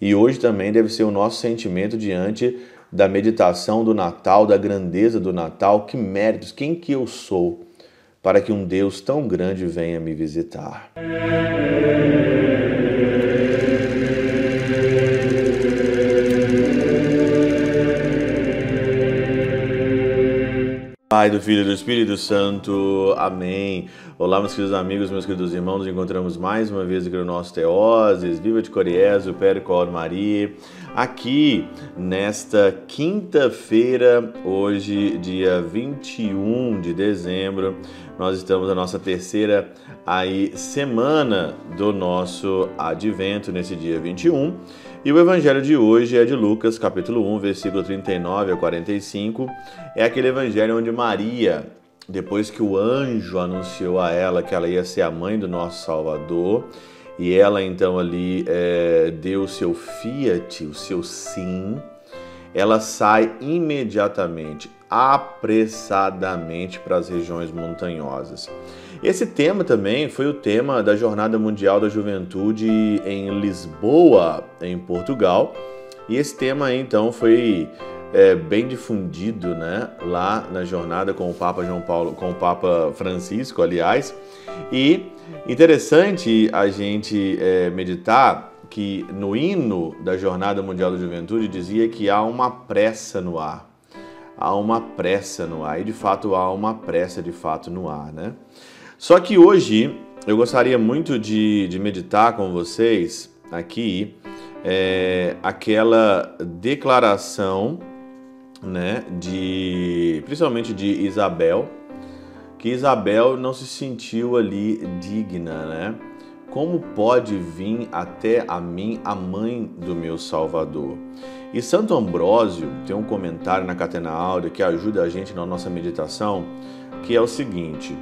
E hoje também deve ser o nosso sentimento diante da meditação do Natal, da grandeza do Natal, que méritos, quem que eu sou para que um Deus tão grande venha me visitar. Pai, do Filho e do Espírito Santo. Amém. Olá, meus queridos amigos, meus queridos irmãos. Nos encontramos mais uma vez aqui no nosso Teoses. Viva de Coriezo, Percor Maria. Aqui, nesta quinta-feira, hoje, dia 21 de dezembro, nós estamos na nossa terceira aí, semana do nosso advento, nesse dia 21. E o evangelho de hoje é de Lucas, capítulo 1, versículo 39 a 45. É aquele evangelho onde Maria, depois que o anjo anunciou a ela que ela ia ser a mãe do nosso Salvador, e ela então ali é, deu o seu fiat, o seu sim, ela sai imediatamente, apressadamente para as regiões montanhosas. Esse tema também foi o tema da Jornada Mundial da Juventude em Lisboa, em Portugal. E esse tema então foi é, bem difundido, né, lá na jornada com o Papa João Paulo, com o Papa Francisco, aliás. E interessante a gente é, meditar que no hino da Jornada Mundial da Juventude dizia que há uma pressa no ar. Há uma pressa no ar, e de fato há uma pressa de fato no ar, né? Só que hoje eu gostaria muito de, de meditar com vocês aqui é, aquela declaração, né, de principalmente de Isabel, que Isabel não se sentiu ali digna, né? Como pode vir até a mim a mãe do meu Salvador? E Santo Ambrósio tem um comentário na Catena Áurea que ajuda a gente na nossa meditação, que é o seguinte: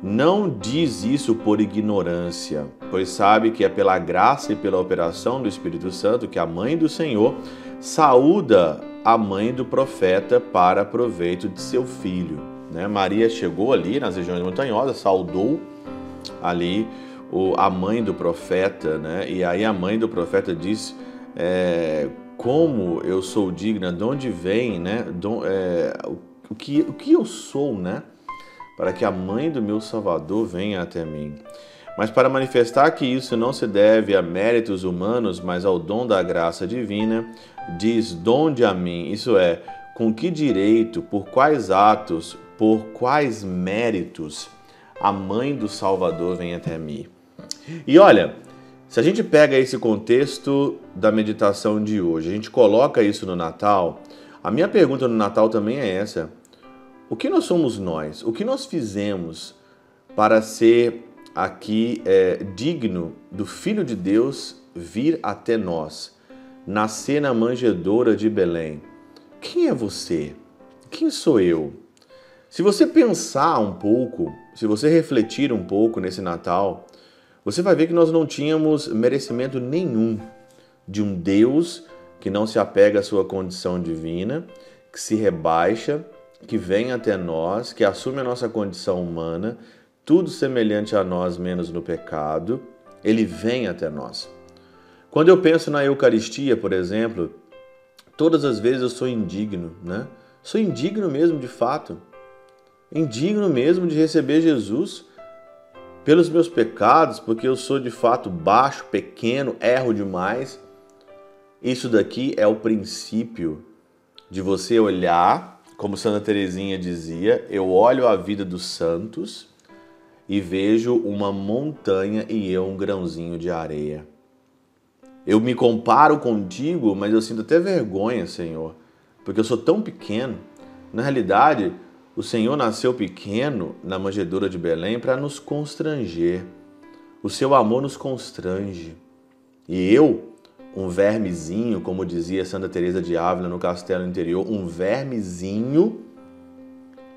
não diz isso por ignorância, pois sabe que é pela graça e pela operação do Espírito Santo que a mãe do Senhor saúda a mãe do profeta para proveito de seu filho. Né? Maria chegou ali nas regiões montanhosas, saudou ali o, a mãe do profeta, né? e aí a mãe do profeta disse: é, Como eu sou digna, de onde vem, né? Do, é, o, que, o que eu sou, né? para que a mãe do meu Salvador venha até mim. Mas para manifestar que isso não se deve a méritos humanos, mas ao dom da graça divina, diz: Donde a mim, isso é, com que direito, por quais atos, por quais méritos a mãe do Salvador vem até mim. E olha, se a gente pega esse contexto da meditação de hoje, a gente coloca isso no Natal, a minha pergunta no Natal também é essa: o que nós somos nós? O que nós fizemos para ser aqui é, digno do Filho de Deus vir até nós, nascer na manjedoura de Belém? Quem é você? Quem sou eu? Se você pensar um pouco, se você refletir um pouco nesse Natal, você vai ver que nós não tínhamos merecimento nenhum de um Deus que não se apega à sua condição divina, que se rebaixa que vem até nós, que assume a nossa condição humana, tudo semelhante a nós, menos no pecado, ele vem até nós. Quando eu penso na Eucaristia, por exemplo, todas as vezes eu sou indigno, né? Sou indigno mesmo, de fato. Indigno mesmo de receber Jesus pelos meus pecados, porque eu sou de fato baixo, pequeno, erro demais. Isso daqui é o princípio de você olhar como Santa Teresinha dizia, eu olho a vida dos santos e vejo uma montanha e eu um grãozinho de areia. Eu me comparo contigo, mas eu sinto até vergonha, Senhor, porque eu sou tão pequeno. Na realidade, o Senhor nasceu pequeno na manjedoura de Belém para nos constranger. O seu amor nos constrange. E eu, um vermezinho, como dizia Santa Teresa de Ávila no Castelo Interior, um vermezinho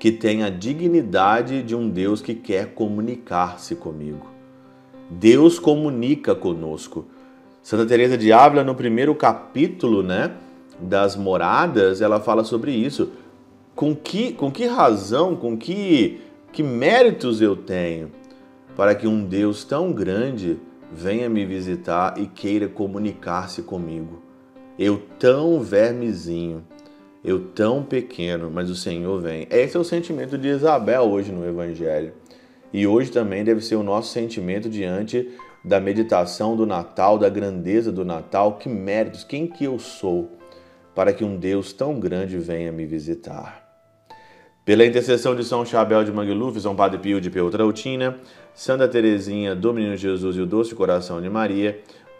que tem a dignidade de um Deus que quer comunicar-se comigo. Deus comunica conosco. Santa Teresa de Ávila no primeiro capítulo, né, das moradas, ela fala sobre isso. Com que com que razão, com que que méritos eu tenho para que um Deus tão grande venha me visitar e queira comunicar-se comigo. Eu tão vermezinho, eu tão pequeno, mas o Senhor vem. Esse é o sentimento de Isabel hoje no Evangelho. E hoje também deve ser o nosso sentimento diante da meditação do Natal, da grandeza do Natal, que méritos, quem que eu sou para que um Deus tão grande venha me visitar. Pela intercessão de São Chabel de Mangluf, São Padre Pio de Peutrautina, Santa Teresinha, do Menino Jesus e o Doce Coração de Maria,